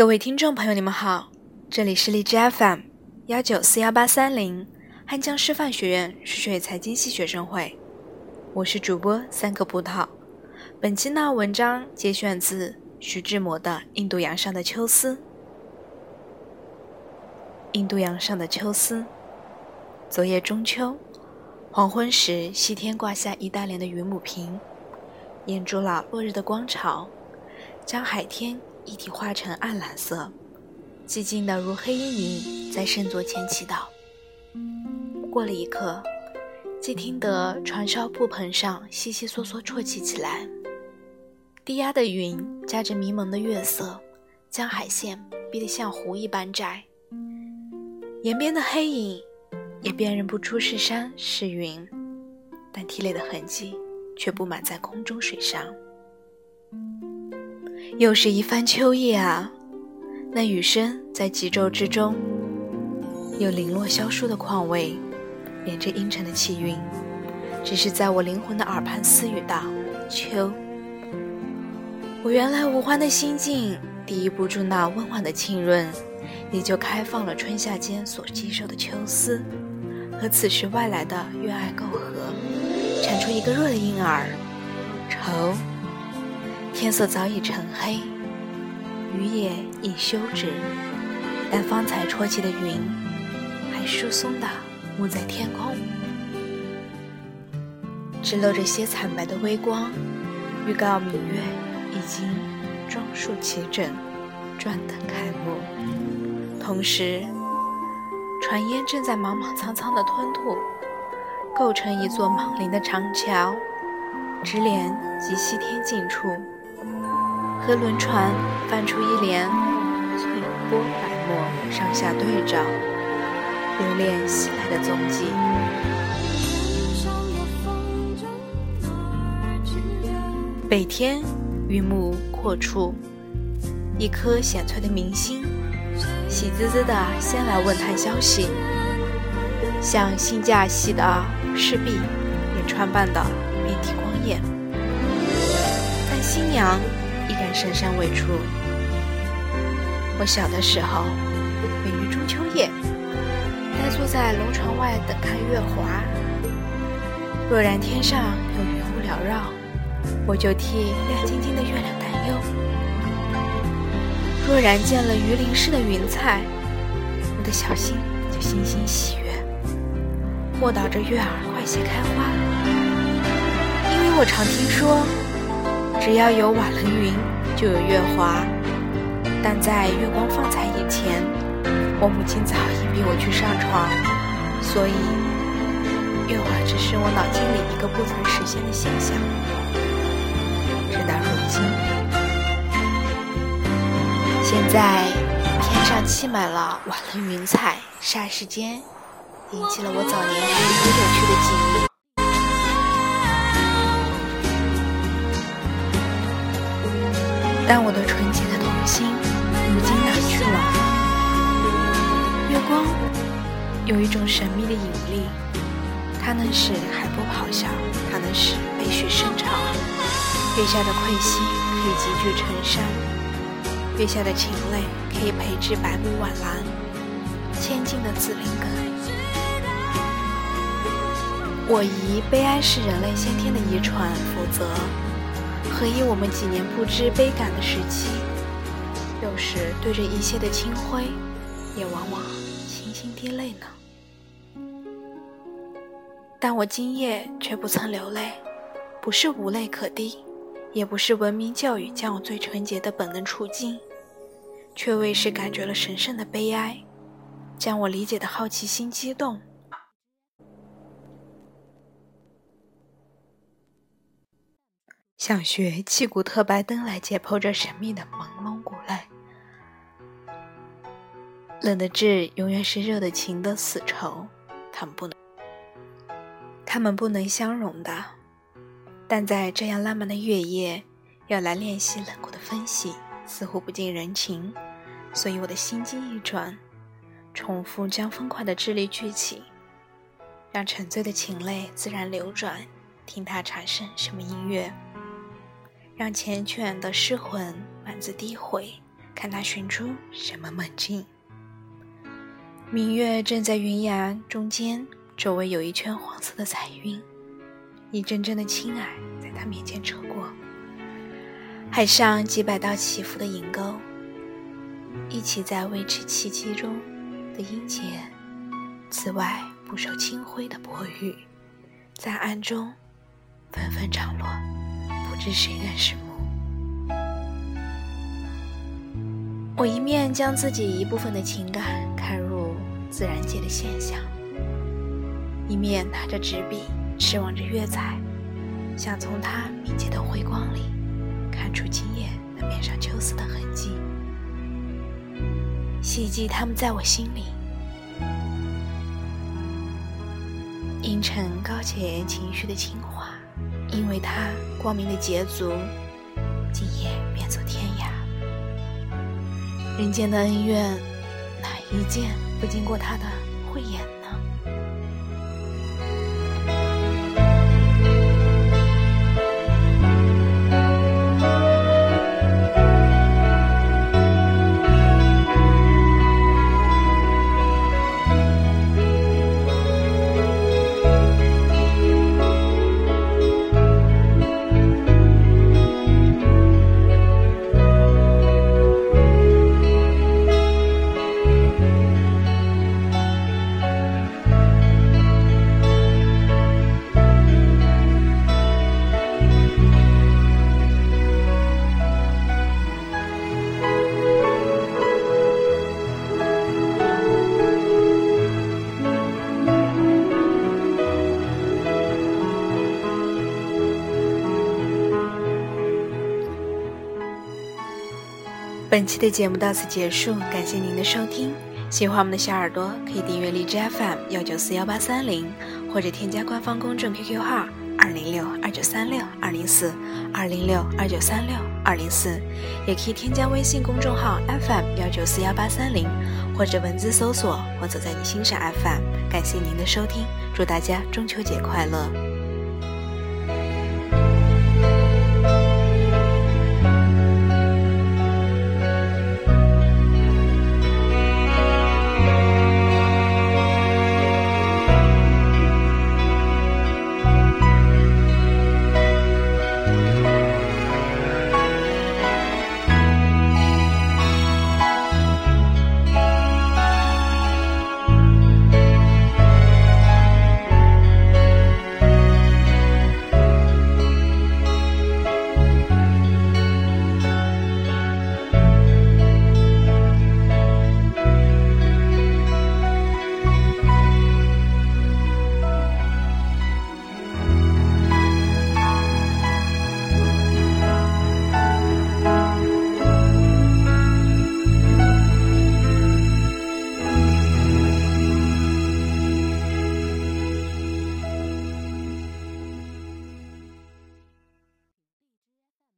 各位听众朋友，你们好，这里是荔枝 FM 幺九四幺八三零汉江师范学院数学财经系学生会，我是主播三个葡萄。本期呢，文章节选自徐志摩的《印度洋上的秋思》。印度洋上的秋思，昨夜中秋，黄昏时，西天挂下一大帘的云母屏，掩住了落日的光潮，将海天。一体化成暗蓝色，寂静的如黑衣女在圣座前祈祷。过了一刻，即听得船梢布棚上悉悉嗦嗦啜泣起来。低压的云夹着迷蒙的月色，将海线逼得像湖一般窄。沿边的黑影也辨认不出是山是云，但涕泪的痕迹却布满在空中水上。又是一番秋意啊！那雨声在极昼之中，有零落萧疏的况味，连着阴沉的气韵，只是在我灵魂的耳畔私语道：“秋。”我原来无欢的心境，抵御不住那温婉的浸润，也就开放了春夏间所积受的秋思，和此时外来的月爱媾和，产出一个弱的婴儿，愁。天色早已沉黑，雨也已休止，但方才啜泣的云，还疏松地沐在天空，只露着些惨白的微光，预告明月已经装束齐整，转等开幕。同时，船烟正在莽莽苍苍地吞吐，构成一座莽林的长桥，直连极西天近处。和轮船泛出一帘翠波白沫，上下对照，留恋袭来的踪迹。北天云幕阔处，一颗显翠的明星，喜滋滋的先来问探消息，像新嫁戏的侍婢，也穿扮的遍体光艳，但新娘。深山未出。我小的时候，每于中秋夜，呆坐在龙船外等看月华。若然天上有云雾缭绕，我就替亮晶晶的月亮担忧；若然见了鱼鳞似的云彩，我的小心就欣欣喜悦，默祷着月儿快些开花。因为我常听说。只要有瓦楞云，就有月华。但在月光放彩以前，我母亲早已逼我去上床，所以月华只是我脑筋里一个不曾实现的现象。直到如今，现在天上砌满了瓦楞云彩，霎时间引起了我早年时悠有趣的记忆。但我的纯洁的童心，如今哪去了？月光有一种神秘的引力，它能使海波咆哮，它能使北雪生潮。月下的窥溪可以集聚成山，月下的情泪可以培植百亩晚兰，千金的紫林根。我疑悲哀是人类先天的遗传，否则。何以我们几年不知悲感的时期，有时对着一些的清辉，也往往倾心滴泪呢？但我今夜却不曾流泪，不是无泪可滴，也不是文明教育将我最纯洁的本能处境，却为是感觉了神圣的悲哀，将我理解的好奇心激动。想学气骨特白灯来解剖这神秘的朦胧骨类。冷的痣永远是热的情的死仇，他们不能，他们不能相容的。但在这样浪漫的月夜，要来练习冷酷的分析，似乎不近人情。所以我的心机一转，重复将风快的智力聚起，让沉醉的情泪自然流转，听它产生什么音乐。让缱绻的诗魂满自低回，看他寻出什么梦境。明月正在云崖中间，周围有一圈黄色的彩云，一阵阵的青霭在他面前扯过。海上几百道起伏的银钩，一起在微池气息中的音节。此外，不受清辉的薄雨，在暗中纷纷涨落，知谁人是母。我一面将自己一部分的情感看入自然界的现象，一面拿着纸笔，痴望着月彩，想从它敏捷的辉光里。看出今夜那面上秋思的痕迹，希冀他们在我心里。阴沉高洁情绪的清华，因为他光明的捷足，今夜便走天涯。人间的恩怨，哪一件不经过他的本期的节目到此结束，感谢您的收听。喜欢我们的小耳朵可以订阅荔枝 FM 幺九四幺八三零，或者添加官方公众 QQ 号二零六二九三六二零四二零六二九三六二零四，也可以添加微信公众号 FM 幺九四幺八三零，或者文字搜索“我走在你心上 FM”。感谢您的收听，祝大家中秋节快乐！